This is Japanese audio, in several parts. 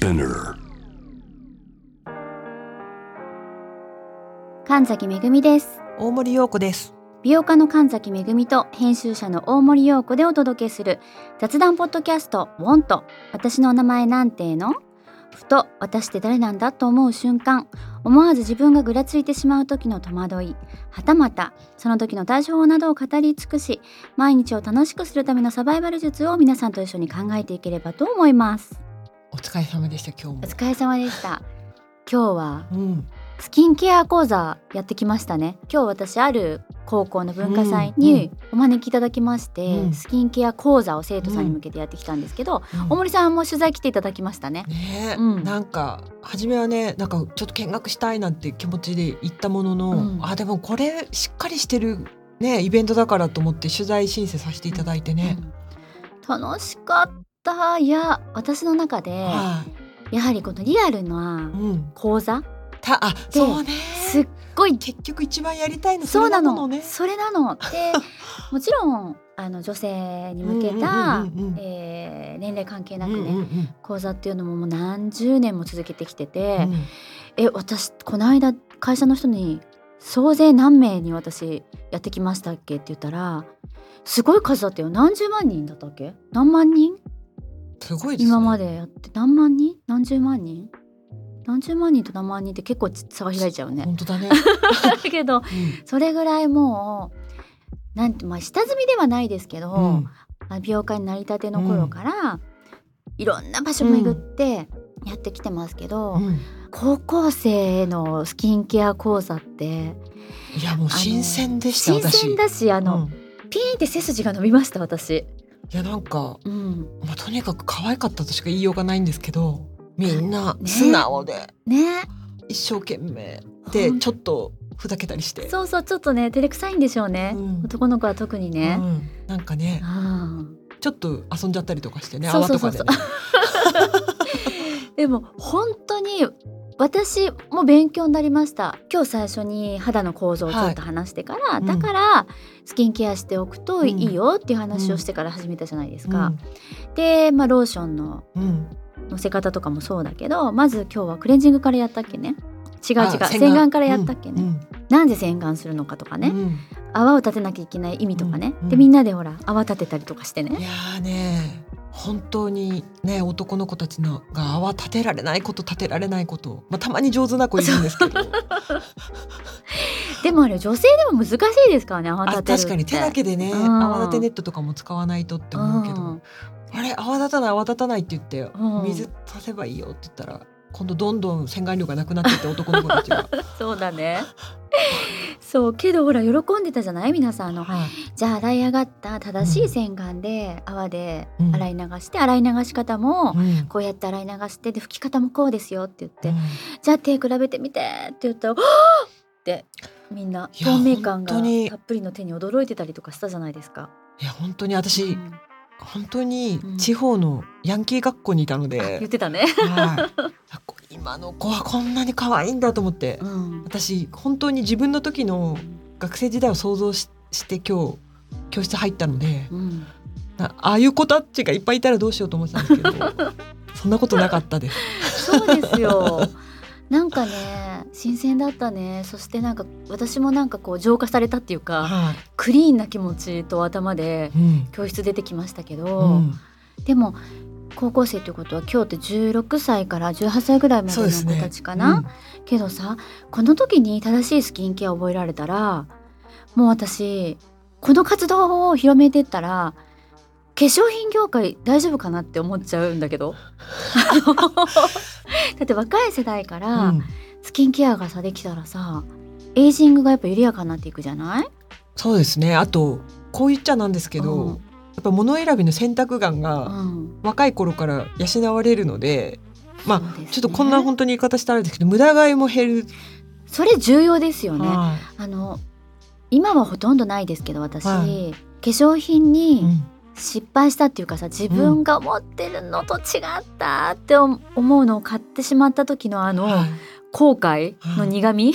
Spinner. 神崎めぐみです大森洋子です。美容家の神崎めぐみと編集者の大森洋子でお届けする雑談ポッドキャスト「ウォント私の名前なんての?」ふと私って誰なんだと思う瞬間思わず自分がぐらついてしまう時の戸惑いはたまたその時の対処法などを語り尽くし毎日を楽しくするためのサバイバル術を皆さんと一緒に考えていければと思いますお疲れ様でした今日も。お疲れ様でした。今日はうん。スキンケア講座やってきましたね。今日私ある高校の文化祭にお招きいただきまして、うん。スキンケア講座を生徒さんに向けてやってきたんですけど、大森さんも取材来ていただきましたね。ねえ、うん。なんか初めはねなんかちょっと見学したいなんて気持ちで行ったものの、うん。あでもこれしっかりしてるねイベントだからと思って取材申請させていただいてね。うん。楽しかったいや私の中ではい、やはりこのリアルなうん。講座たあそうね。すっごい結局一番やりたいのそうなの。ね。それなの。でもちろんあの女性に向けた、年齢関係なくね、うんうんうん。講座っていうのももう何十年も続けてきてて、うん。え私この間会社の人に総勢何名に私やってきましたっけって言ったらすごい数だったよ。何十万人だったっけ？何万人？すごいですね。今までやって何万人？何十万人？何十万人と何万人って結構差が開いちゃうね。本当だね。だけどうんそれぐらいもうなんてまあ下積みではないですけど、うん美容家になりたての頃から、いろんな場所巡ってやってきてますけど、うん高校生のスキンケア講座っていやもう新鮮でした新私。鮮だしあの、うんピーンって背筋が伸びました私。いやなんかうん、まあ、とにかく可愛かったとしか言いようがないんですけどみんなね。素直でね。一生懸命でちょっとふざけたりして、そうそうちょっとね照れくさいんでしょうね、うん。男の子は特にね。うん。なんかねあちょっと遊んじゃったりとかしてね泡とかでね。ー でも本当に私も勉強になりました。今日最初に肌の構造をちょっと話してから、い。うん。だからスキンケアしておくとうん。いいよっていう話をしてから始めたじゃないですか。うん。で、まあ、ローションのうん。のせ方とかもそうだけどまず今日はクレンジングからやったっけね。違う違うあ洗顔。からやったっけね、うん。なんで洗顔するのかとかね、うん泡を立てなきゃいけない意味とかね、うんでみんなでほら泡立てたりとかしていねやーね本当にね男の子たちのが泡立てられないこと立てられないこと、まあ、たまに上手な子いるんですけど。でもあれ女性でも難しいですからね泡あ立て確かに手だけでねうん。泡立てネットとかも使わないとって思うけど、うん。あれ泡立たない泡立たないって言って、うん。水足せばいいよって言ったら今度どんどん洗顔料がなくなってって男の子たちが。そうだね。そうけどほら喜んでたじゃない？皆さんあの。はい。じゃあ洗い上がった正しい洗顔で泡でうん。洗い流して、洗い流し方もうん。こうやって洗い流してで拭き方もこうですよって言って、うん。じゃあ手比べてみてって言ったら「はあってみんな透明感がたっぷりの手に驚いてたりとかしたじゃないですか。いや本当に私、うん本当にうん地方のヤンキー学校にいたので、あ言ってたね。はい、今の子はこんなに可愛いんだと思って、うん私本当に自分の時の学生時代を想像しして今日教室入ったのでうんなああいう子たちがいっぱいいたらどうしようと思ってたんですけど そんなことなかったです。そうですよ。なんかね新鮮だったね。そしてなんか私もなんかこう浄化されたっていうかはクリーンな気持ちと頭でいうん。教室出てきましたけど、うん。でも高校生ということは今日って16歳から18歳ぐらいまでの子たちかな、けどさこの時に正しいスキンケアを覚えられたらもう私この活動を広めてったら化粧品業界大丈夫かなって思っちゃうんだけど。だって若い世代かうらん。スキンケアがさできたらさエイジングがやっぱ緩やかになっていくじゃない？そうですね。あとこう言っちゃなんですけど、うん。やっぱ物選びの選択眼うがん。若い頃から養われるので、まあそうですね。ちょっとこんな本当に言い方したらですけど無駄買いも減る。それ重要ですよね。はあの今はほとんどないですけど私、はい。化粧品いにうん失敗したっていうかさ自分が思ってるのと違ったって思うのを買ってしまった時のあのはい。後悔の苦味、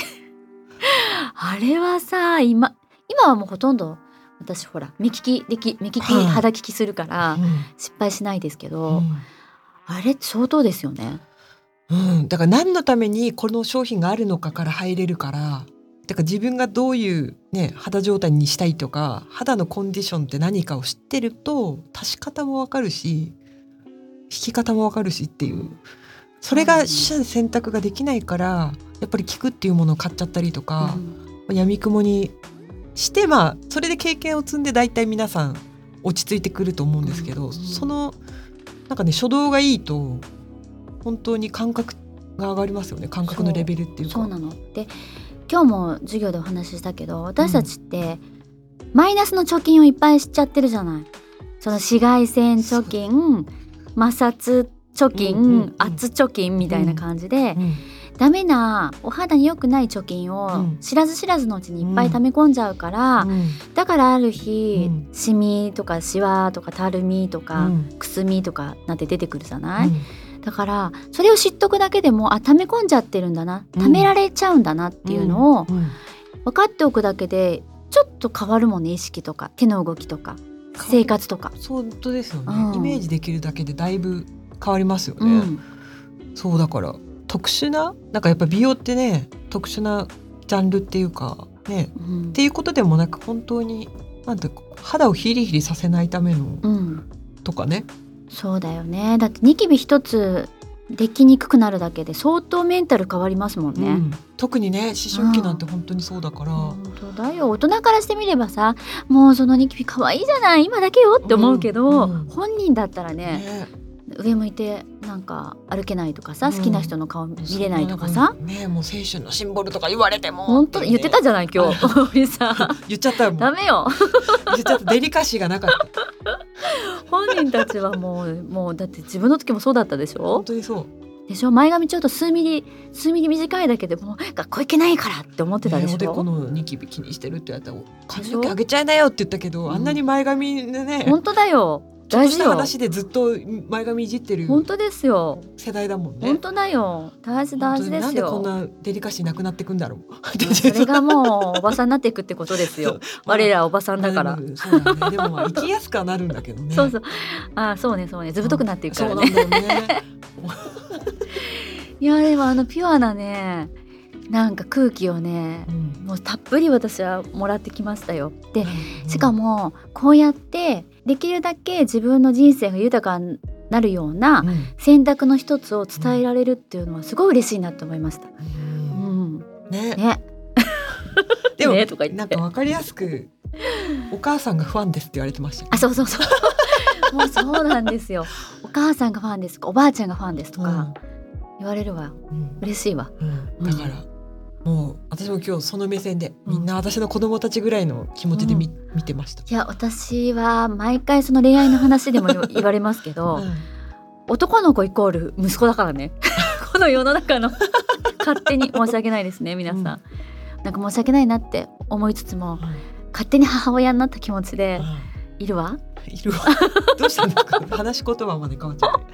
あれはさ今今はもうほとんど私ほら目利きでき目利きはい。肌利きするからうん。失敗しないですけど、うん。あれ相当ですよね。うん、だから何のためにこの商品があるのかから入れるからだから自分がどういう、ね、肌状態にしたいとか肌のコンディションって何かを知ってると足し方もわかるし引き方もわかるしっていうそれが取捨選択ができないからやっぱり聞くっていうものを買っちゃったりとかう、ん。やみくもにしてまあそれで経験を積んで大体皆さん落ち着いてくると思うんですけど、うん。そのなんかね初動がいいと本当に感覚が上がりますよね。感覚のレベルっていうか。そうなの。で今日も授業でお話ししたけど私たちってマイナスの貯金をいっぱいしちゃってるじゃない。その紫外線貯金摩擦貯金、うんうんうん圧貯金みたいな感じで、うんダメなお肌に良くない貯金うをん。知らず知らずのうちにいっぱい溜め込んじゃうから、うん。だからある日、うん。シミとかシワとかたるみとか、うん。くすみとかなんて出てくるじゃない、うんだからそれを知っとくだけでもあ溜め込んじゃってるんだな。うん。溜められちゃうんだなっていうのをうん分かっておくだけでちょっと変わるもんね意識とか手の動きとか生活とか。そうですよね、うん。イメージできるだけでだいぶ変わりますよね、うん。そうだから特殊ななんかやっぱ美容ってね特殊なジャンルっていうかねうん。っていうことでもなく本当になんて肌をヒリヒリさせないためのうん、とかね、そうだよね。だってニキビ一つできにくくなるだけで相当メンタル変わりますもんね。うん。特にね思春期なんて本当にそうだから、本当だよ。大人からしてみればさもうそのニキビ可愛いじゃない今だけよって思うけど、うんうん。本人だったらねね上向いてなんか歩けないとかさ、うん。好きな人の顔見れないとかさ、ねもう青春のシンボルとか言われても。本当？言ってたじゃない今日。俺 さ 言っちゃったもん。ダメよ。言っちゃった。デリカシーがなかった。本人たちはもうもうだって自分の時もそうだったでしょ？本当にそう。でしょ？前髪ちょっと数ミリ数ミリ短いだけでもう学校行けないからって思ってたでしねおでこょ、のニキビ気にしてるって言われたら髪の毛上げちゃいなよって言ったけど、うん。あんなに前髪でね。本当だよちょっとした大事よ話でずっと前髪いじってる本当ですよ。世代だもんね。本当だよ。大事大事ですなんでこんよなデリカシーなくなってくんだろう。それがもうおばさんになっていくってことですよ。我らおばさんだから、まあでもそうだね。でもまあ生きやすくはなるんだけどね。そうそう。あそうねそうね。ずぶとくなっていくからね。そうなんだよね。いやでもあのピュアなねなんか空気をねうん。もうたっぷり私はもらってきましたよ。でしかもこうやってできるだけ自分の人生が豊かになるようなうん。選択の一つを伝えられるっていうのはすごい嬉しいなと思いました。ううん。ん、ね。ね。でも ねとかなんかわかりやすくお母さんがファンですって言われてましたよね。あそうそうそう。もうそうなんですよ。お母さんがファンですおばあちゃんがファンですとか言われるわ。うん。嬉しいわ。うん。だから。もう私も今日その目線でうん。みんな私の子供たちぐらいの気持ちで見,、見てました。いや私は毎回その恋愛の話でも言 言われますけど、うん。男の子イコール息子だからね。この世の中の。勝手に申し訳ないですね皆さん、うん。なんか申し訳ないなって思いつつも勝手に母親になった気持ちでいるわ？いるわ。どうしたんだか話し言葉まで変わっちゃって。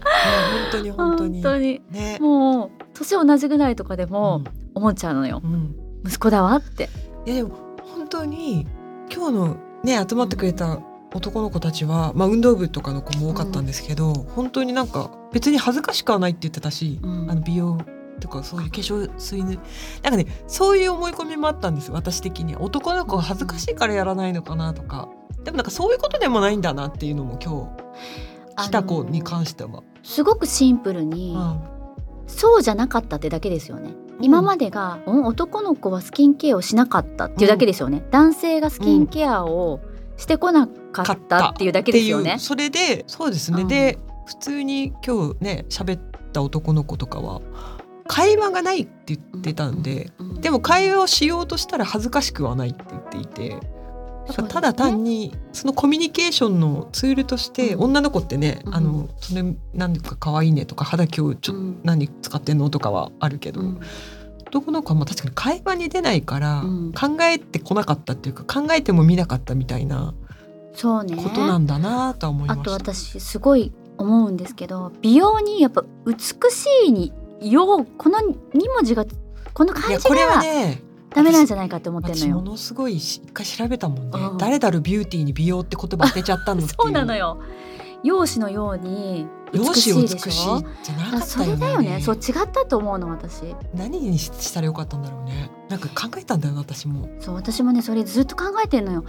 本当に本当に。本当に。ね。もう年同じぐらいとかでもう思っちゃうのよ、んうん。息子だわって。いやでも本当に今日のね集まってくれた男の子たちは、まあ、運動部とかの子も多かったんですけど、本当になんか別に恥ずかしくはないって言ってたし、うん。あの美容とかそういう化粧水ねなんかねそういう思い込みもあったんです私的には。男の子が恥ずかしいからやらないのかなとか。でもなんかそういうことでもないんだなっていうのも今日来た子に関しては。すごくシンプルに、うん。そうじゃなかったってだけですよね今までが、うん男の子はスキンケアをしなかったっていうだけですよね、男性がスキンケアをしてこなかったっていうだけですよね。それでそうですね、うん。で普通に今日ね喋った男の子とかは会話がないって言ってたんで、うん。でも会話をしようとしたら恥ずかしくはないって言っていて。なんかただ単にそのコミュニケーションのツールとしてうん。女の子ってね、うん。あのそれなんか可愛いねとか肌今日ちょ何使ってんのとかはあるけど、うん。男の子はまあ確かに会話に出ないからうん。考えてこなかったっていうか考えても見なかったみたいなそうね。ことなんだなとは思いまあした。と私すごい思うんですけど美容にやっぱ美しいにようこの2文字がこのい漢字がねダメなんじゃないかって思ってんのよ。私ものすごいし一回調べたもんね、うん。誰だるビューティーに美容って言葉当てちゃったの そうなのよ。容姿のように容美し姿いでしょ？美しいじゃなかったね。れだよね。そう違ったと思うの私。何にしたらよかったんだろうね。なんか考えたんだよな私も。そう私もねそれずっと考えてんのよ。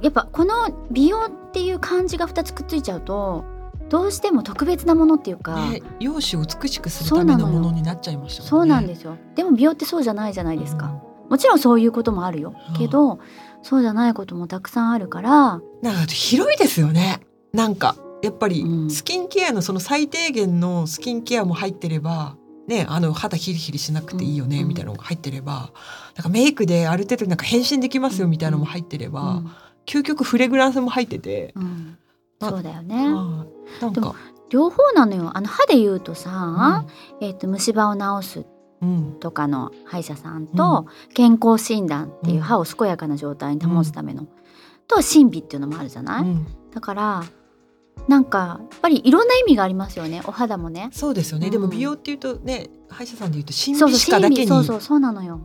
やっぱこの美容っていう漢字が2つくっついちゃうとどうしても特別なものっていうか、ね容姿を美しくするためのものになっちゃいましたね。そうなんですよ。でも美容ってそうじゃないじゃないですか、うんもちろんそういうこともあるよ、うん。けどそうじゃないこともたくさんあるから。なんか広いですよね。なんかやっぱりうん。スキンケアのその最低限のスキンケアも入ってればねあの肌ヒリヒリしなくていいよねうん。みたいなのが入ってればなんかメイクである程度なんか変身できますよみたいなのも入ってれば、うん。究極フレグランスも入ってて、うん。あそうだよね。はいなんか、両方なのよ。あの歯で言うとさ、えっと虫歯を治すうんとかの歯医者さんと、健康診断っていううん。歯を健やかな状態に保つための、と神秘っていうのもあるじゃない、うん。だからなんかやっぱりいろんな意味がありますよね。お肌もね。そうですよね、うん。でも美容っていうとね歯医者さんでいうと神秘歯科だけにそうそうそうなのよ。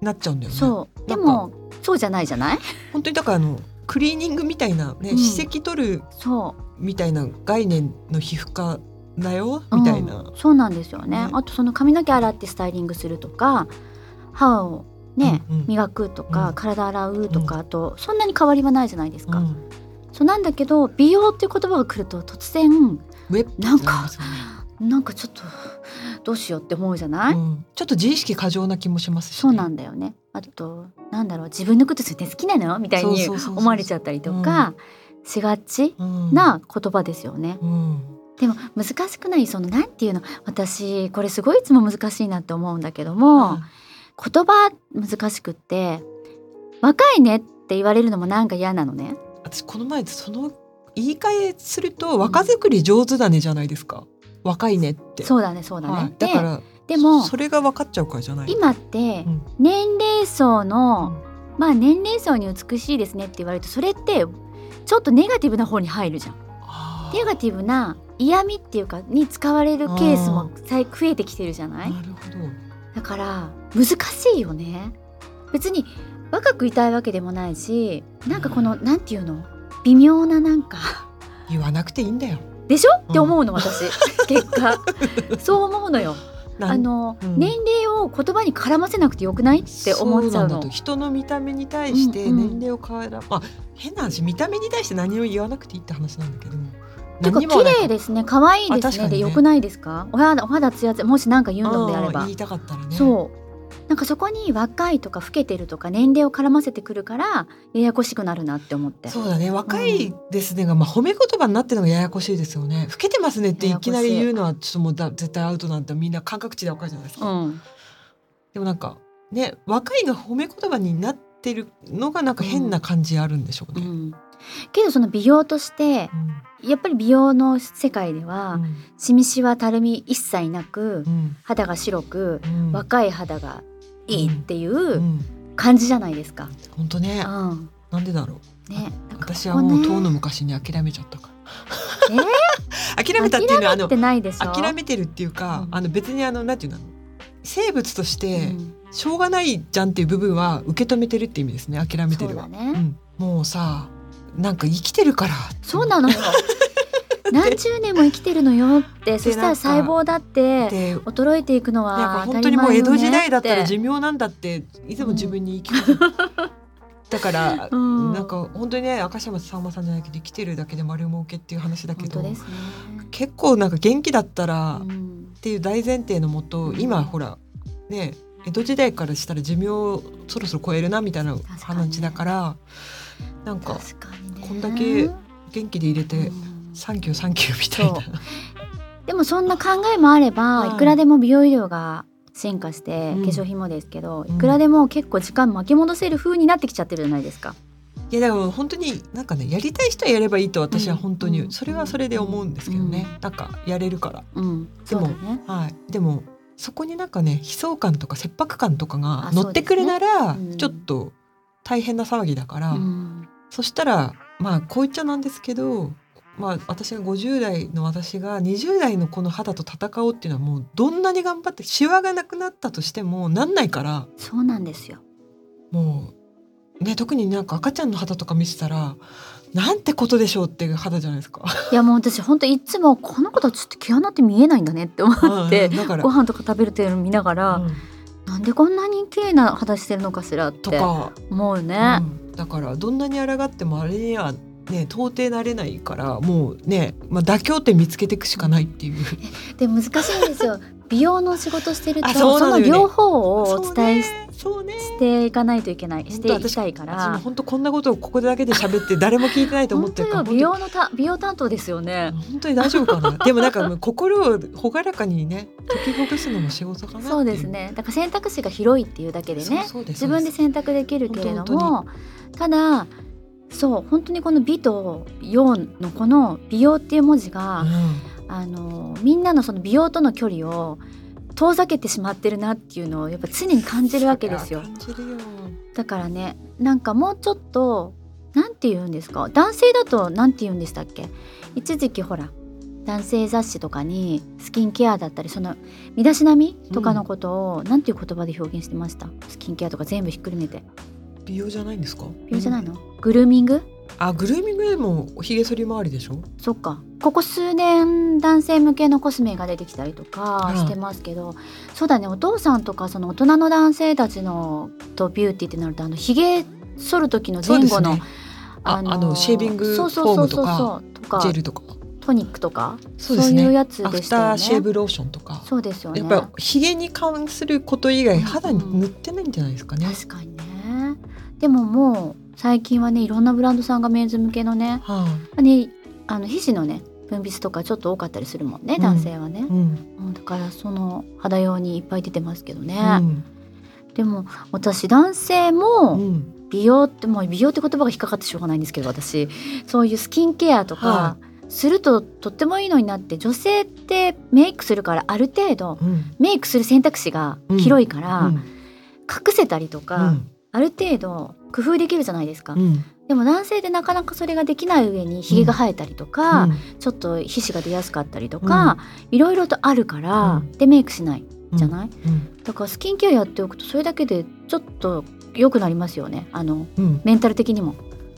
なっちゃうんだよね。そう。でもそうじゃないじゃない？本当にだからあのクリーニングみたいなね、うん。歯石取るそう。みたいな概念の皮膚科だよみたいな、うんそうなんですよね。ね。あとその髪の毛洗ってスタイリングするとか歯をね、うんうん。磨くとか、うん。体洗うとか、うんあとそんなに変わりはないじゃないですか、うん。そうなんだけど美容っていう言葉が来ると突然なんかなんかちょっとどうしようって思うじゃない、うん。ちょっと自意識過剰な気もしますし、ね、そうなんだよね。あとなんだろう自分のことそれ好きなの？みたいに思われちゃったりとかしがちうんな言葉ですよね、うんでも難しくないそのなんていうの？私これすごいいつも難しいなって思うんだけども、言葉難しくって若いねって言われるのもなんか嫌なのね。私この前その言い換えすると若作り上手だねじゃないですか。若いねって。そうだねそうだね、はい、でだからでもそれが分かっちゃうからじゃない今ってうん。年齢層の、まあ年齢層に美しいですねって言われるとそれってちょっとネガティブな方に入るじゃんネガティブな嫌味っていうかに使われるケースも最増えてきてるじゃない？なるほど。だから難しいよね。別に若くいたいわけでもないしなんかこのなんていうの？微妙ななんか。言わなくていいんだよ。でしょ、うん。って思うの私。結果。そう思うのよ。あの、うん。年齢を言葉に絡ませなくてよくない？って思っちゃうの。人の見た目に対してうんうん年齢を変えら、まあ変な話見た目に対して何も言わなくていいって話なんだけどていうか。綺麗ですね。可愛いですね。ね。でよくないですか？お肌お肌ツヤツヤもし何か言うのであれば。言いたかったらね。そう。なんかそこに若いとか老けてるとか年齢を絡ませてくるからややこしくなるなって思って。そうだね。若いですねが、まあ褒め言葉になってるのがややこしいですよね。老けてますねってい。きなり言うのはちょっともうだ絶対アウトなんてみんな感覚値でわかるじゃないですか、うん。でもなんかね若いが褒め言葉になってるのがなんか変な感じあるんでしょうね、うん、けどその美容としてやっぱり美容の世界では、うん。シミシワたるみ一切なく、うん。肌が白く、うん。若い肌がいいっていううん。感じじゃないですか。本当ね。うん。なんでだろう。ね、私はもうここね。遠の昔に諦めちゃったから。え 諦めたっていうのはあのってないでしょ？諦めてるっていうか、うん。あの別にあのなんていうの？生物としてうん。しょうがないじゃんっていう部分は受け止めてるって意味ですね。諦めてるは、ね、うん、もうさなんか生きてるから。そうなの。よ 何十年も生きてるのよって。そしたら細胞だってで衰えていくのは当た本当にもう江り前よね戸時代だったら寿命なんだっていつも自分に言い聞かせて、だから、うん。なんか本当にね赤島さんまさんじゃないけど生きてるだけで丸儲けっていう話だけどね、結構なんか元気だったら、っうん。ていう大前提のもと、うん。今ほらね江戸時代からしたら寿命そろそろ超えるなみたいな話だからなんかこんだけ元気で入れて、うん。サンキューサンキューみたいな。でもそんな考えもあれば、はい。いくらでも美容医療が進化して、うん。化粧品もですけどうん。いくらでも結構時間巻き戻せる風になってきちゃってるじゃないですか。いやだから本当になんかねやりたい人はやればいいと私は本当に、うん。それはそれで思うんですけどね、なんかやれるから。うん、でも。はい。でもそこになんかね悲壮感とか切迫感とかがあ乗ってくるなら、ちょっと大変な騒ぎだから、うんそしたらまあこう言っちゃなんですけどまあ私が50代の私が20代のこの肌と戦おうっていうのはもうどんなに頑張ってシワがなくなったとしてもなんないからそうなんですよ。もうね特になんか赤ちゃんの肌とか見せたらなんてことでしょうっていう肌じゃないですか。いやもう私本当いつもこの子たちって毛穴って見えないんだねって思ってうんだからご飯とか食べるっていうのを見ながら、うんなんでこんなに綺麗な肌してるのかしらって思うね。うんだからどんなに抗ってもあれにはね到底なれないからもうね、まあ、妥協点見つけていくしかないっていう。で難しいんですよ美容の仕事してるとあそのその両方をお伝えしそうね。していかないといけない。していきたいから。本当こんなことをここだけで喋って誰も聞いてないと思本ってる。から美容のた美容担当ですよね。本当に大丈夫かな？でもなんか心を朗らかにね解きほぐすのも仕事かなそうですね。だから選択肢が広いっていうだけでね、自分で選択できるけれど本も、ただそう本当にこの美と陽のこの美容っていう文字が、あのみんなのその美容との距離を遠ざけてしまってるなっていうのをやっぱ常に感じるわけですよ。いや。感じるよだからねなんかもうちょっとなんて言うんですか？男性だとなんて言うんでしたっけ？一時期ほら男性雑誌とかにスキンケアだったりその身だしなみとかのことを、なんていう言葉で表現してました？スキンケアとか全部ひっくるめて。美容じゃないんですか？美容じゃないの、グルーミング？あグルーミングでもおひげ剃り周りでしょ？そっか。ここ数年男性向けのコスメが出てきたりとかうん。してますけど、そうだね。お父さんとかその大人の男性たちのとビューティーってなるとあのひげ剃る時の前後の、ねああのシェービングフォそうそうそうームとかそうそうとかジェルとか。トニックとかそうね。いうやつでしたよね。ターシェーブローションとか。そうですよね。やっぱりひげに関すること以外うん肌に塗ってないんじゃないですかね、確かにね。でももう最近はねいろんなブランドさんがメンズ向けのねはねあの皮脂のね分泌とかちょっと多かったりするもんねうん。男性はね。あ、、うん。うんだからその肌用にいっぱい出てますけどね、うん。でも私男性もうん。美容ってもう美容って言葉が引っかかってしょうがないんですけど私。そういうスキンケアとかはするととってもいいのになって女性ってメイクするからある程度うん。メイクする選択肢が広いから、うん。隠せたりとか、うんある程度工夫できるじゃないですか、うん。でも男性でなかなかそれができない上にひげが生えたりとか、うん。ちょっと皮脂が出やすかったりとか、いろいろとあるから、うん。でメイクしないじゃない、うん。だからスキンケアやっておくとそれだけでちょっと良くなりますよね。あのうん。メンタル的にも。っ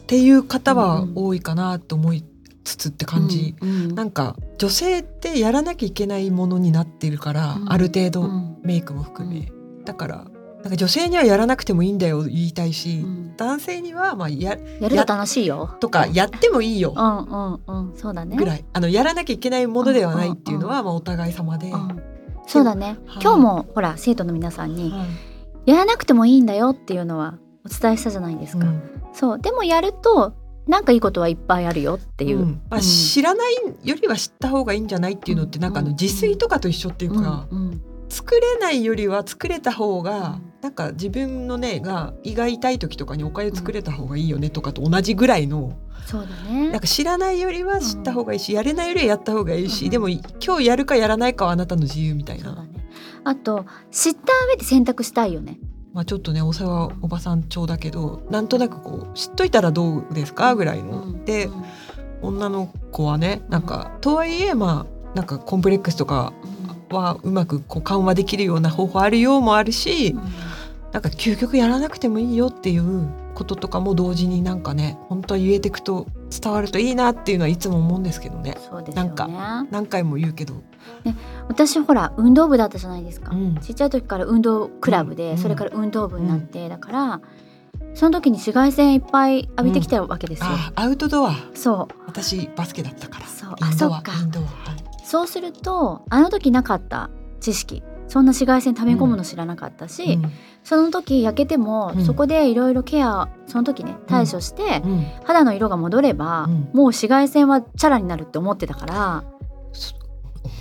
ていう方は多いかなと思いつつって感じ、うんうん。なんか女性ってやらなきゃいけないものになってるから、うん。ある程度うん。メイクも含め、だからなんか女性にはやらなくてもいいんだよ言いたいし、うん。男性にはまあややると楽しいよ。とかやってもいいよ。うんうんうん。そうだね。ぐらい、あのやらなきゃいけないものではないっていうのはまあお互い様で、うん。そうだね。はい。今日もほら生徒の皆さんにはい。やらなくてもいいんだよっていうのはお伝えしたじゃないですか、うん。そう。でもやるとなんかいいことはいっぱいあるよっていう、うん。まあ、うん。知らないよりは知った方がいいんじゃないっていうのってなんかあのうん。自炊とかと一緒っていうか、うんうん。作れないよりは作れた方が、うんなんか自分のねが胃が痛い時とかにおかゆ作れた方がいいよねとかと同じぐらいの、そうだね。なんか知らないよりは知った方がいいし、やれないよりはやった方がいいし、うん。でも今日やるかやらないかはあなたの自由みたいな、あと知った上で選択したいよね。まあ、ちょっとねお世話おばさん調だけどなんとなくこう知っといたらどうですか？ぐらいの。うん。でうん女の子はねなんか、とはいえまあなんかコンプレックスとかはうまくこう緩和できるような方法あるようもあるし、なんか究極やらなくてもいいよっていうこととかも同時になんかね本当は言えてくと伝わるといいなっていうのはいつも思うんですけどね。そうですよね。なんか何回も言うけど、私ほら運動部だったじゃないですか、うん。ちっちゃい時から運動クラブで、うん。それから運動部になって、だからその時に紫外線いっぱい浴びてきたわけですよ、あアウトドア。そう。私バスケだったから。そう。あそっか。そうするとあの時なかった知識そんな紫外線溜め込むの知らなかったし、うんその時焼けても、うん。そこでいろいろケアその時ね対処して、うん。肌の色が戻れば、うん。もう紫外線はチャラになるって思ってたから。そ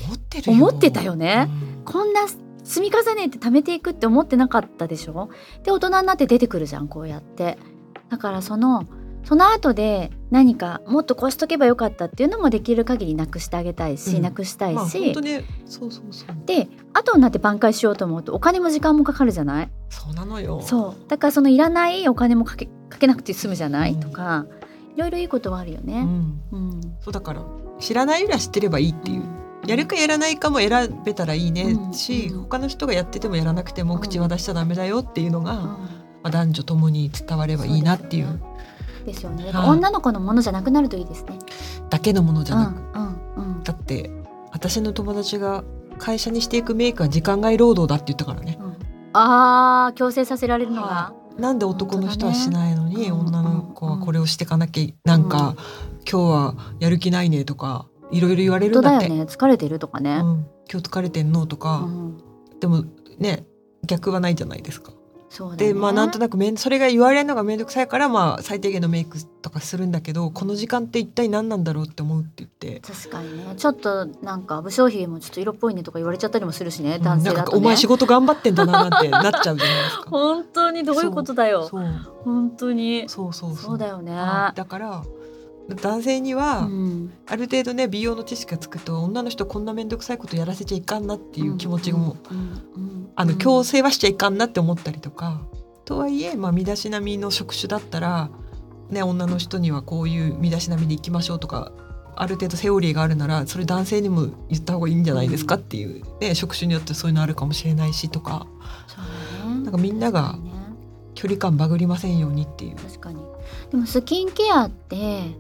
思ってるよ。思ってたよね。うん。こんな積み重ねて貯めていくって思ってなかったでしょ？で大人になって出てくるじゃんこうやって。だからそのその後で何かもっとこうしとけばよかったっていうのもできる限りなくしてあげたいし、うん。なくしたいまあし、本当ねそうそうそう。で後になって挽回しようと思うとお金も時間もかかるじゃない？そうなのよ。そう。だからそのいらないお金もかけかけなくて済むじゃない、うん。とかいろいろいいことはあるようね。ん。うん。そうだから知らないよりは知ってればいいっていう、やるかやらないかも選べたらいいね。うん。し、うん。他の人がやっててもやらなくてもうん口は出しちゃダメだよっていうのが、うん。まあ、男女ともに伝わればいいなっていうですよね。はい女の子のものじゃなくなるといいですね。だけのものじゃなく、うんうんうんだって私の友達が会社にしていくメイクは時間外労働だって言ったからねうん。ああ強制させられるのがは。なんで男の人はしないのに、ね女の子はこれをしてかなきゃなんか、今日はやる気ないねとかいろいろ言われるんだって、だよね。疲れてるとかね。うん、今日疲れてんのとうか、んでもね逆はないじゃないですか。そうだね。でまあなんとなくめんそれが言われるのが面倒くさいからまあ最低限のメイクとかするんだけどこの時間って一体何なんだろうって思うって言って。確かにね。ちょっとなんか武将髭もちょっと色っぽいねとか言われちゃったりもするしねうん。男性だとね。なんかお前仕事頑張ってんだななんてなっちゃうじゃないですか。本当にどういうことだよ。そう。本当に。そうそうそう。だよね。はいだから男性には、うん。ある程度ね美容の知識がつくと女の人こんな面倒くさいことやらせちゃいかんなっていう気持ちも、あのうん。強制はしちゃいかんなって思ったりとか、とはいえ、まあ、身だしなみの職種だったら、ね、女の人にはこういう身だしなみで行きましょうとかある程度セオリーがあるならそれ男性にも言った方がいいんじゃないですかっていう、ね、職種によってそういうのあるかもしれないしとか。なんかみんながね。距離感バグりませんようにっていう。確かに。でもスキンケアって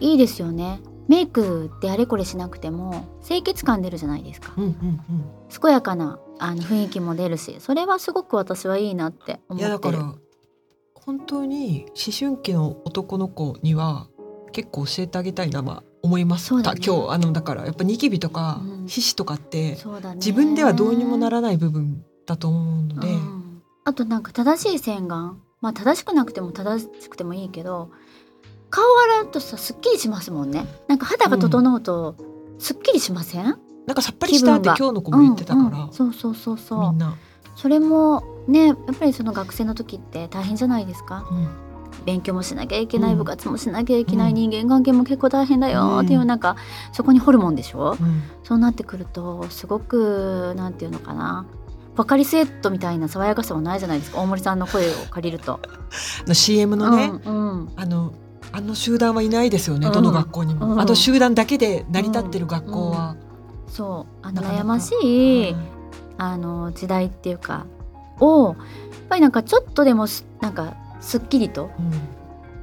いいですよね。メイクってあれこれしなくても清潔感出るじゃないですか。うんうん健やかなあの雰囲気も出るしそれはすごく私はいいなってうん、い思って。るやだから本当に思春期の男の子には結構教えてあげたいな、まあ、思いました、ね。今日あのだからやっぱニキビとかうん。皮脂とかってね。自分ではどうにもならない部分だと思うので、うん。あとなんか正しい洗顔。まあ正しくなくても正しくてもいいけど顔洗うとさすっきりしますもんね。なんか肌が整うとすっきりしません、なんかさっぱりしたって今日の子も言ってたから、うんうん。そうそうそうそう。んみな、それもねやっぱりその学生の時って大変じゃないですか？うん。勉強もしなきゃいけない、うん。部活もしなきゃいけない、うん。人間関係も結構大変だよっていう、うん。なんかそこにホルモンでしょ、うん。そうなってくるとすごくなんていうのかな。バカリスエットみたいな爽やかさはないじゃないですか。大森さんの声を借りると。あの CM のね、うんうん。あのあの集団はいないですよね、うん。どの学校にも、うん。あと集団だけで成り立ってる学校は、そうあの悩ましい、うん。あの時代っていうかをやっぱりなんかちょっとでもすなんかすっきりとうん。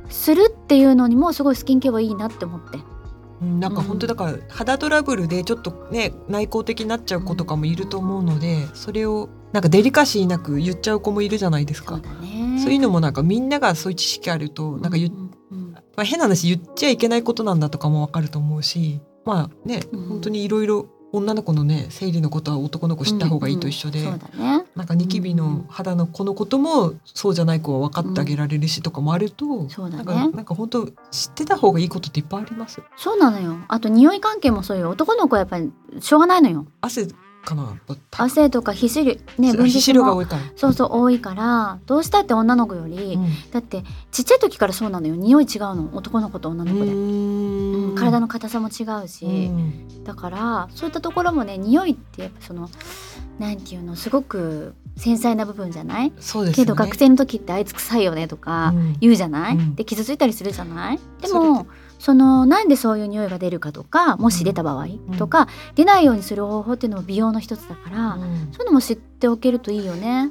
するっていうのにもすごいスキンケアはいいなって思って。うんなんか本当だから肌トラブルでちょっとね内向的になっちゃう子とかもいると思うのでそれをなんかデリカシーなく言っちゃう子もいるじゃないですか。そう。だね。いうのもなんかみんながそういう知識あるとなんか言っ、うん。うんまあ、変な話言っちゃいけないことなんだとかもわかると思うしまあね、うん。本当にいろいろ女の子のね生理のことは男の子知った方がいいと一緒で、うん。うんね。なんかニキビの肌の子のこともそうじゃない子は分かってあげられるしとかもあると、そうだね。なんかなんか本当知ってた方がいいことっていっぱいあります。そうなのよ。あと匂い関係もそうよ。男の子はやっぱりしょうがないのよ。汗かな。汗とか皮脂ね皮脂分泌も量が多いから。そうそう多いからどうしたって女の子より、うん。だってちっちゃい時からそうなのよ。匂い違うの。男の子と女の子で、うーん。体の硬さも違うし、うん。だからそういったところもね匂いってやっぱそのなんていうのすごく繊細な部分じゃない、そうですよね。けど学生の時ってあいつ臭いよねとかうん。言うじゃない、うん。で傷ついたりするじゃない？でもそのなんでそういう匂いが出るかとかもし出た場合とか、出ないようにする方法っていうのも美容の一つだから、うんそういうのも知っておけるといいよね。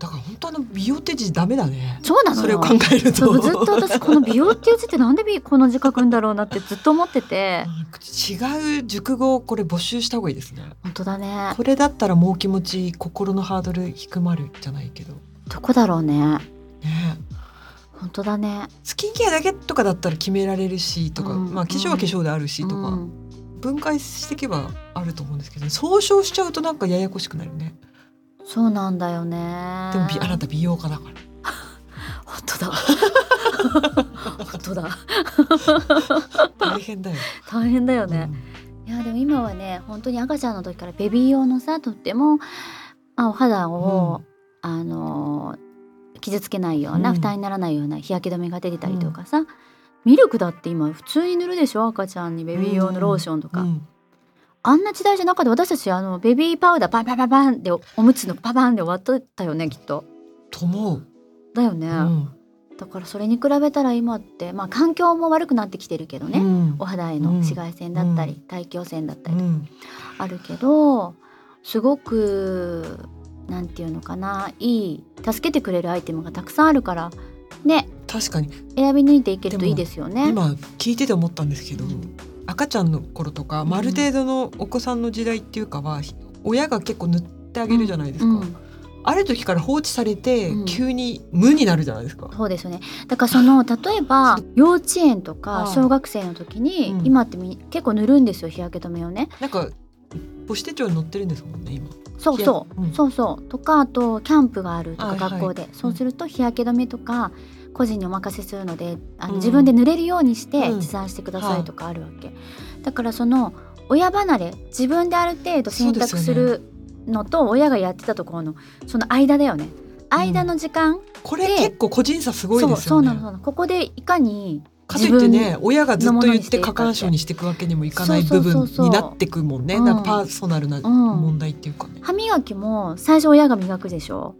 だから本当あの美容って字ダメだね。そうなのよそれを考えると。ずっと私この美容っていう字ってなんで美この字書くんだろうなってずっと思ってて違う熟語をこれ募集した方がいいですね。本当だねこれだったらもう気持ち心のハードル低まるじゃないけど。どこだろうねね。本当だね。スキンケアだけとかだったら決められるしとか、うんまあ化粧は化粧であるしとか、うん。分解していけばあると思うんですけど、総称しちゃうとなんかややこしくなるね。そうなんだよね。でもびあなた美容家だから。本当だ。本当だ。大変だよ。大変だよね、いやでも今はね本当に赤ちゃんの時からベビー用のさとっても、まあ、お肌を、あの傷つけないような、うん。負担にならないような日焼け止めが出てたりとかさ、ミルクだって今普通に塗るでしょ赤ちゃんにベビー用のローションとか、うん。うんあんな時代じゃなかった。私たちあのベビーパウダーパンパンパンパンでおむつのパパンで終わっとったよねきっと。と思う。だよね、うん。だからそれに比べたら今ってまあ環境も悪くなってきてるけどね、うん。お肌への紫外線だったり、大気汚染だったりとかうん。あるけどすごくなんていうのかないい助けてくれるアイテムがたくさんあるからね。確かに。選び抜いていけるといいですよね。今聞いてて思ったんですけど、赤ちゃんの頃とか、まあある程度のお子さんの時代っていうかは親が結構塗ってあげるじゃないですか。うん。ある時から放置されて、うん。急に無になるじゃないですか。そうですよね。だからその 例えば幼稚園とかはい小学生の時に、うん。今ってみ結構塗るんですよ日焼け止めをね。なんか母子手帳に載ってるんですもんね今。そうそう、うん。そうそう。とかあとキャンプがあるとかはいはい。学校で、そうすると日焼け止めとか個人にお任せするのであの、うん自分で塗れるようにしてうん。持参してくださいとかあるわけ、だからその親離れ自分である程度選択するのと親がやってたところのその間だよね。間の時間、これで結構個人差すごいですよね。そうなのそうなの。ここでいかにかといってね自親がずっと言って過干渉にしていくわけにもいかない部分になってくもんね。うん。なんかパーソナルなうん。問題っていうかね。歯磨きも最初親が磨くでしょ。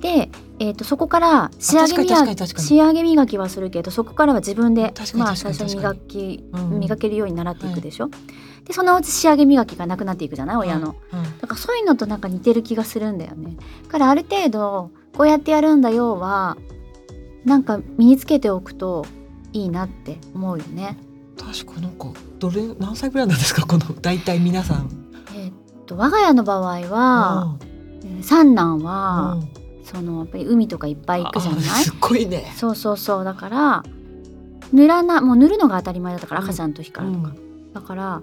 で、えー、とそこから仕上げ磨確かに確かに仕上げ磨きはするけどそこからは自分でまあ最初に磨き、うん。磨けるように習っていくでしょ、でそのうち仕上げ磨きがなくなっていくじゃない？親の、うん。だからそういうのとなんか似てる気がするんだよね。だからある程度こうやってやるんだよはなんか身につけておくといいなって思うよね。確かなんかどれ何歳ぐらいなんですかこの大体皆さん。えーっと我が家の場合は、えー三男は、うん。そのやっぱり海とかいっぱい行くじゃない？あすっごいね。そうそうそう。だから塗らなもう塗るのが当たり前だったからうん。赤ちゃんの時からとか、うん。だから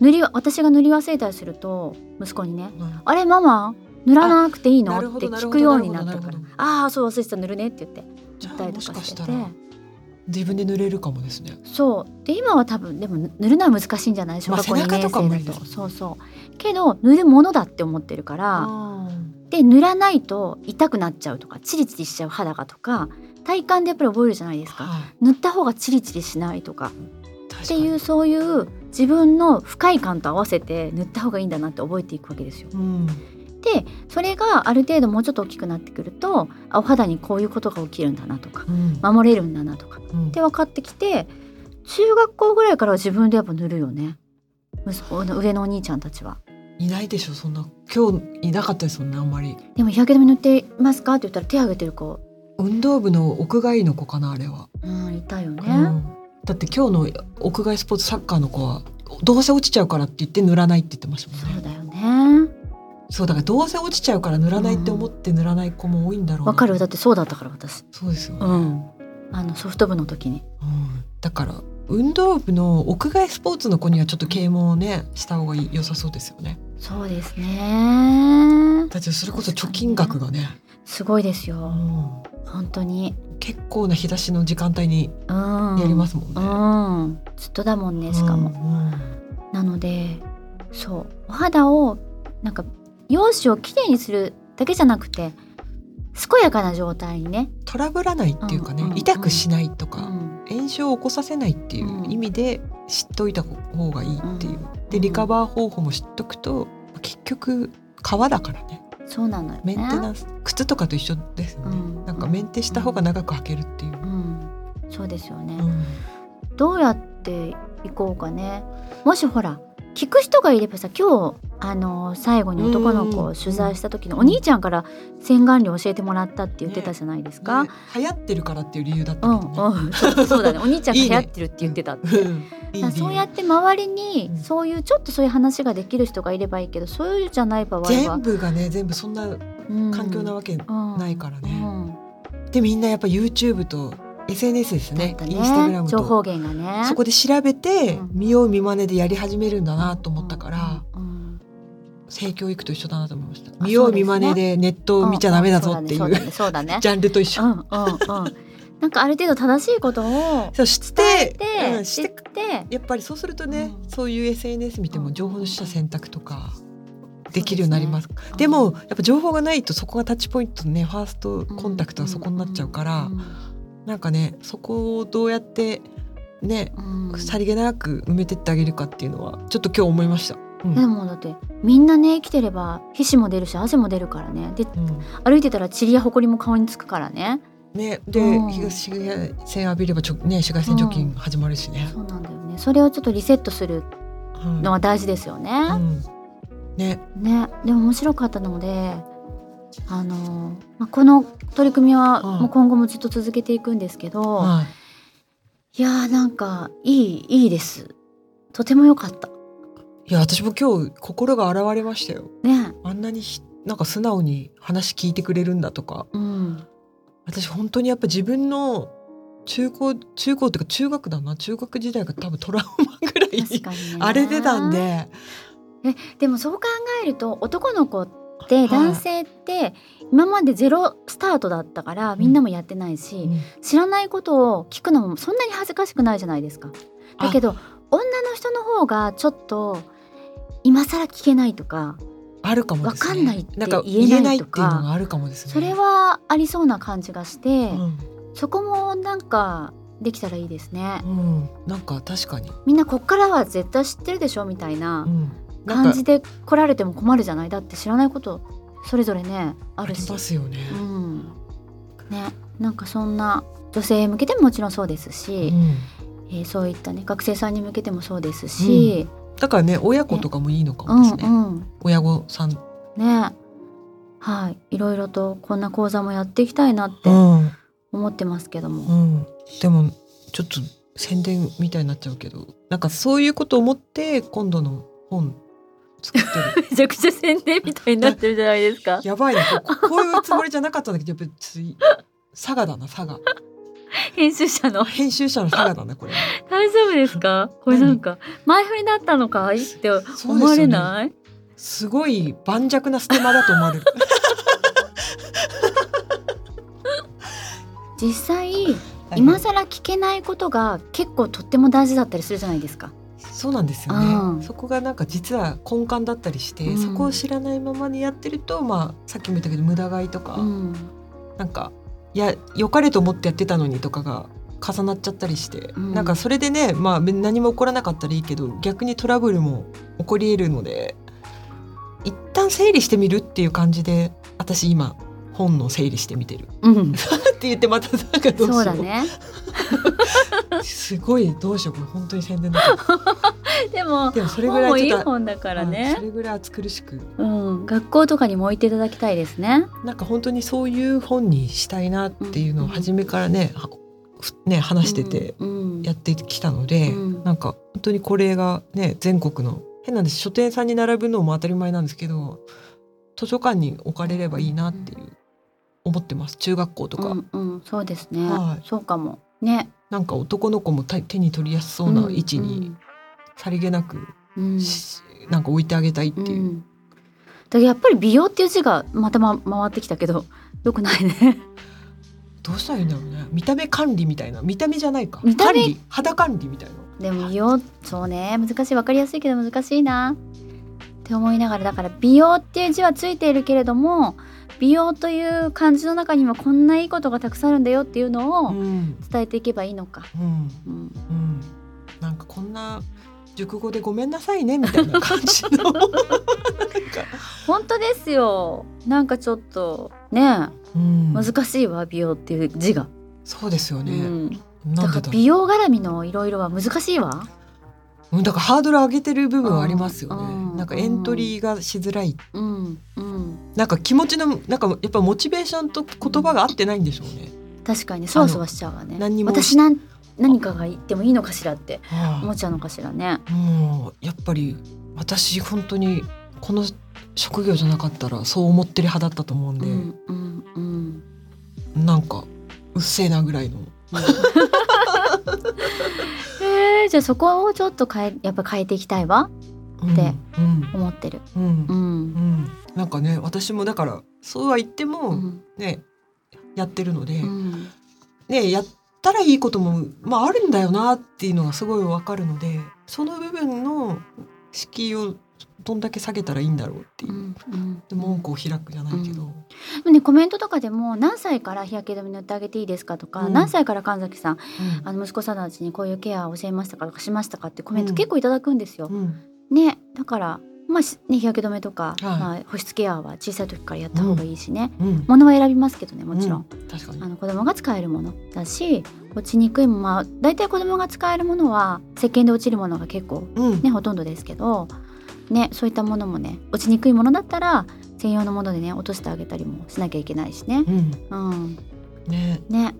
塗り私が塗り忘れたりすると息子にねうん「あれママ塗らなくていいの?」って聞くようになってるから。なるほど「ああそう忘れてた塗るね」って言ってじゃあも塗ったりとしかしてて自分で塗れるかもですね。そう。で今は多分でも塗るのは難しいんじゃない？小学校まあ2年生だと、理です。そうそう。けど塗るものだって思ってるから、あで塗らないと痛くなっちゃうとかチリチリしちゃう肌がとか体感でやっぱり覚えるじゃないですか、はい。塗った方がチリチリしないとか。っていうそういう自分の不快感と合わせて塗った方がいいんだなって覚えていくわけですよ。うんでそれがある程度もうちょっと大きくなってくるとあお肌にこういうことが起きるんだなとかうん守れるんだなとかうんって分かってきて中学校ぐらいからは自分でやっぱ塗るよね息子の上のお兄ちゃんたちは。いないでしょそんな今日いなかったですもんねあんまり。でも日焼け止め塗ってますか？って言ったら手挙げてる子、運動部の屋外の子かなあれは。うん、いたよね。うんだって今日の屋外スポーツサッカーの子はどうせ落ちちゃうからって言って塗らないって言ってましたもんね。そうだよね。そうだからどうせ落ちちゃうから塗らないって思って塗らない子も多いんだろうな。わかるだってそうだったから私。そうですよね。うん。あのソフト部の時に。うんだから運動部の屋外スポーツの子にはちょっと啓蒙をねした方が良さそうですよね。そうですね。だってそれこそ貯金額がね、すごいですうよ。ん本当に。結構な日差しの時間帯にうん。やりますもんね。うん。ずっとだもんねしかも。も。なのでそうお肌をなんか容姿をきれいにするだけじゃなくて健やかな状態にね。トラブらないっていうかね、うんうん痛くしないとか、うん。炎症を起こさせないっていう意味で知っといた方がいいっていう。うんでリカバー方法も知っとくと結局皮だからねそうなのよね。メンテナンス、靴とかと一緒ですよね、うんなんかメンテした方が長く履けるっていう。うん。そうですよね。うんどうやっていこうかねもしほら聞く人がいればさ今日あの最後に男の子を取材した時のお兄ちゃんから洗顔料教えてもらったって言ってたじゃないですか。ね流行ってるからっていう理由だったうん。うん。そ うそうだね。お兄ちゃんが流行ってるって言ってたって。うんいいだからそうやって周りにうん。そういうちょっとそういう話ができる人がいればいいけどそういうじゃない場合は。全部がね全部そんなうん。環境なわけうんないからね。うん。でみんなやっぱ YouTube と SNS ですね。だったインスタグラムと。情報源がね。そこで調べてうん。見よう見まねでやり始めるんだなと思ったから、うんうん。性教育と一緒だなと思いました。あ見よう見まねでネットを見ちゃダメだぞっていそうだねそうだね。ね ジャンルと一緒、うんうんうん。なんかある程度正しいことをそう知ってて、うんしてて、やっぱりそうするとね、うん。そういう SNS 見てうんも情報の取捨選択とかできるようになります。すね。でもやっぱ情報がないとそこがタッチポイントねファーストコンタクトはそこになっちゃうから、なんかねそこをどうやってねうん。うんさりげなく埋めてってあげるかっていうのはちょっと今日思いました。うん。でもだってみんなね生きてれば皮脂も出るし汗も出るからね。でうん。歩いてたら塵や埃も顔につくからね。ね、で、うん。東紫外線浴びればちょ、ね、紫外線除菌始まるしね。そうなんだよね。それをちょっとリセットするうん。のは大事ですよね、うん。ね、ね。でも面白かったのであのまあこの取り組みははいもう今後もずっと続けていくんですけど、はいやーなんかいいいいですとても良かったい。いや私も今日心が洗われましたよ。ねあんなにひなんか素直に話聞いてくれるんだとか。うん私本当にやっぱ自分の中高中高っていうか中学だな中学時代が多分トラウマぐらい荒れてたんで。でもそう考えると男の子ってはい男性って今までゼロスタートだったからみんなもやってないし、うん知らないことを聞くのもそんなに恥ずかしくないじゃないですか。だけど女の人の方がちょっと今更聞けないとかあるかもね。わかんないって言えないとかね。それはありそうな感じがして、うん、そこもなんかできたらいいですねう。ん、なんか確かに。みんなこっからは絶対知ってるでしょみたいなうん、感じで来られても困るじゃない？だって知らないことそれぞれねあるし。ますよね。うん、ねなんかそんな女性へ向けてももちろんそうですうし、ん、えーそういったね学生さんに向けてもそうですし、だからね親子とかもいいのかうんもですね。うん。親御さん。ね。はい。いろいろとこんな講座もやっていきたいなってうん、思ってますけども、うん。でもちょっと宣伝みたいになっちゃうけど、なんかそういうことを思って今度の本作ってる。めちゃくちゃ宣伝みたいになってるじゃないですかやばいね。ここういうつもりじゃなかったんだけど、やっぱりつい佐賀だな佐賀。編集者の編集者の佐賀だなこれ。大丈夫ですか？これなんか前振りだったのかい？って思われない、すごい盤石なステマだと思われる。実際今更聞けないことが結構とっても大事だったりするじゃないですか。そうなんですようん。ね。そこがなんか実は根幹だったりして、うん。そこを知らないままにやってると、まあさっきも言ったけど無駄買いとか、うん。なんかいや良かれと思ってやってたのにとかが重なっちゃったりして、うん。なんかそれでね、まあ何も起こらなかったらいいけど、逆にトラブルも起こり得るので、一旦整理してみるっていう感じで、私今本の整理してみてる。うん、って言ってまたなんかどうしよう。そうだね。すごいどうしようこれ本当に宣伝だ でもでもそれぐ本もいいらい本だからうんねそ。れぐらい暑苦しくうん、学校とかにも置いていただきたいですね。なんか本当にそういう本にしたいなっていうのを初めからね,は、ふね話しててうん、やってきたので、うんなんか本当にこれがね全国の変なんです書店さんに並ぶのも当たり前なんですけど図書館に置かれればいいなっていう思ってます。中学校とか、うん、うん、そうですね。はい。そうかも。ね。なんか男の子も手手に取りやすそうな位置にさりげなく、うん。なんか置いてあげたいっていう。うん。だやっぱり美容っていう字がまた、ま、回ってきたけどよくないね。どうしたらいいんだろうね。見た目管理みたいな。見た目じゃないか。見た目？管理。肌管理みたいな。でも美容そうね。難しい。分かりやすいけど難しいな。って思いながらだから美容っていう字はついているけれども美容という漢字の中にはこんないいことがたくさんあるんだよっていうのをうん。伝えていけばいいのか。うん。うん。うん。なんかこんな熟語でごめんなさいねみたいな感じの。本当ですよ。なんかちょっとねうん、難しいわ美容っていう字が、そうですようね、ん、なんでだから美容絡みのいろいろは難しいわ。ううんだからハードル上げてる部分はありますよね、うん。なんかエントリーがしづらい。うん。うんなんか気持ちのなんかやっぱモチベーションと言葉が合ってないんでしょうね、確かにねそわそわしちゃうわね。何にも私なん何かが言ってもいいのかしらってはあ思っちゃうのかしらね。もうやっぱり私本当にこの職業じゃなかったらそう思ってる派だったと思うんで、うんうんうん。なんかうっせえなぐらいの えー、じゃあそこをちょっと変えやっぱ変えていきたいわでうん。思ってる。うん。ううん。んなんかね私もだからそうは言ってうもん。ね、やってるので、うん。ねやったらいいこともまああるんだよなっていうのがすごいわかるのでその部分の敷居をどんだけ下げたらいいんだろうっていうう、ん。うん。で門戸を開くじゃないけど、うん。ねコメントとかでも何歳から日焼け止め塗ってあげていいですか？とか、うん何歳から神崎さんうん。あの息子さんたちにこういうケアを教えましたか？とかしましたかってコメントうん。結構いただくんですよ。うんねだからまあしね日焼け止めとか、はい。まあ、保湿ケアは小さい時からやった方がいいしね、うん。物は選びますけどねもちろん、うん。確かに。あの子供が使えるものだし落ちにくいものまあ大体子供が使えるものは石鹸で落ちるものが結構うん。ねほとんどですけどねそういったものもね落ちにくいものだったら専用のものでね落としてあげたりもしなきゃいけないしね。うん。うん、ね。ね。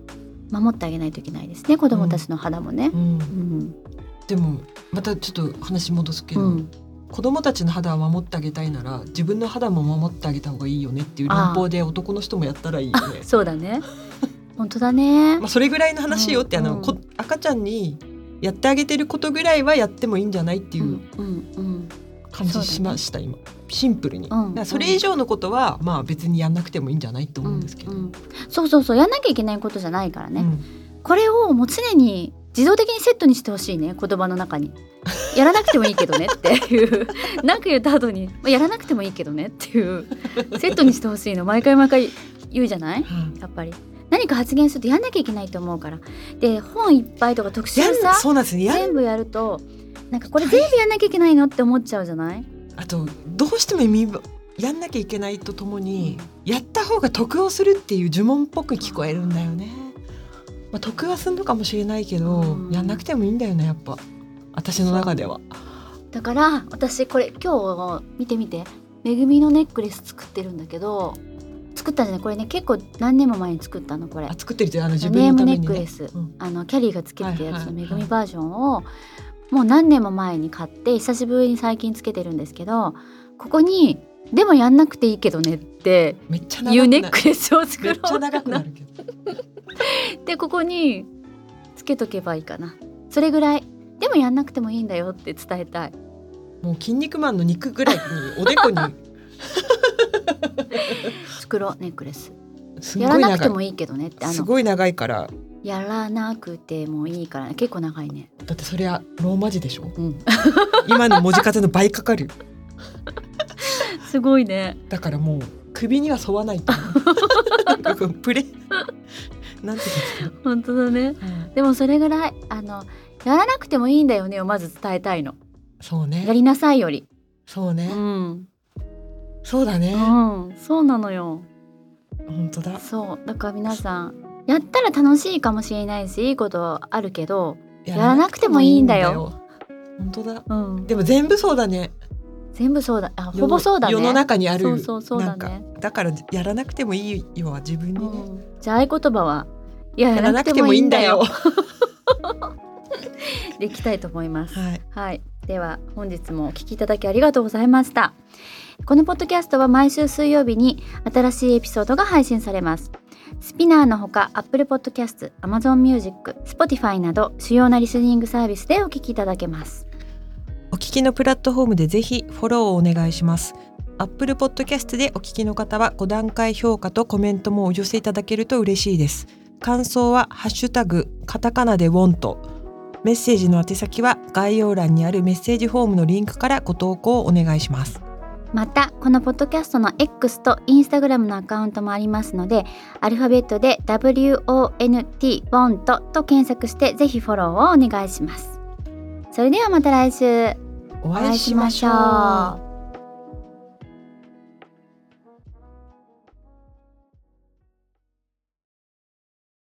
守ってあげないといけないですね子供たちの肌もね。う。ん。うんでもまたちょっと話戻すけど、うん。子供たちの肌は守ってあげたいなら自分の肌も守ってあげた方がいいよねっていう論法で男の人もやったらいいよね。そうだね。本当だね。まあそれぐらいの話よって、あのうんうん。こ赤ちゃんにやってあげてることぐらいはやってもいいんじゃないっていううんうんうん。感じしました、今。シンプルに、うん。だからそれ以上のことはまあ別にやんなくてもいいんじゃないと思うんですけど、うんうん。そうそうそう。やんなきゃいけないことじゃないからね、うん。これをもう常に自動的にセットにしてほしいね言葉の中に。やらなくてもいいけどね っていう。なんか言った後にまあやらなくてもいいけどねっていう。セットにしてほしいの。毎回毎回言うじゃない？はいやっぱり。何か発言するとやんなきゃいけないと思うから。で本いっぱいとか特集さそうなんですね。全部やるとなんかこれ全部やんなきゃいけないのって思っちゃうじゃない？あとどうしても見やんなきゃいけないとともにやった方が得をするっていう呪文っぽく聞こえるんだよね。まあ、得はすんのかもしれないけど、うん。やんなくてもいいんだよねやっぱ。私の中では。だから私これ今日見てみて。めぐみのネックレス作ってるんだけど作ったんじゃない？これね結構何年も前に作ったのこれ。あ作ってるってあの自ネーム分のために、ね。ネックレ。ス、うん。あのキャリーがつけてるやつのめぐみバージョンをもう何年も前に買って久しぶりに最近つけてるんですけどここに「でもやんなくていいけどね」ってめっちゃ長くネックレスを作ろうめっちゃ長くなるけど。でここにつけとけばいいかな。それぐらい。でもやんなくてもいいんだよって伝えたい。もう筋肉マンの肉ぐらいにおでこに。作ろうネックレス。すやらなくてもいいけどねってあの。すごい長いから。やらなくてもいいからね。結構長いね。だってそれはローマ字でしょ？うん。今の文字数の倍かかる。すごいね。だからもう首には沿わないプレなんていうんですか、本当だね。でもそれぐらいあのやらなくてもいいんだよねをまず伝えたいの。そうね。やりなさいより。そうね、うん、そうだね、うん、そうなのよ。本当だ。そう。だから皆さんやったら楽しいかもしれないしいいことあるけどやらなくてもいいんだよ。本当だ。うん。でも全部そうだね全部そうだ。あほぼそうだね。世の中にあるそうそうそうだね。だからやらなくてもいいよは自分にね、うん、じゃあ合言葉はいややらなくてもいいんだよ。でいきたいと思います。はい。はい、では本日もお聞きいただきありがとうございました。このポッドキャストは毎週水曜日に新しいエピソードが配信されます。スピナーのほか Apple Podcast、Amazon Music、Spotify など主要なリスニングサービスでお聞きいただけます。お聞きのプラットフォームでぜひフォローをお願いします。Apple Podcast でお聞きの方は5段階評価とコメントもお寄せいただけると嬉しいです。感想はハッシュタグカタカナでウォント。メッセージの宛先は概要欄にあるメッセージフォームのリンクからご投稿をお願いします。またこのポッドキャストの X と Instagram のアカウントもありますのでアルファベットで WONT ボントと検索してぜひフォローをお願いしますそれではまた来週お会いしましょう。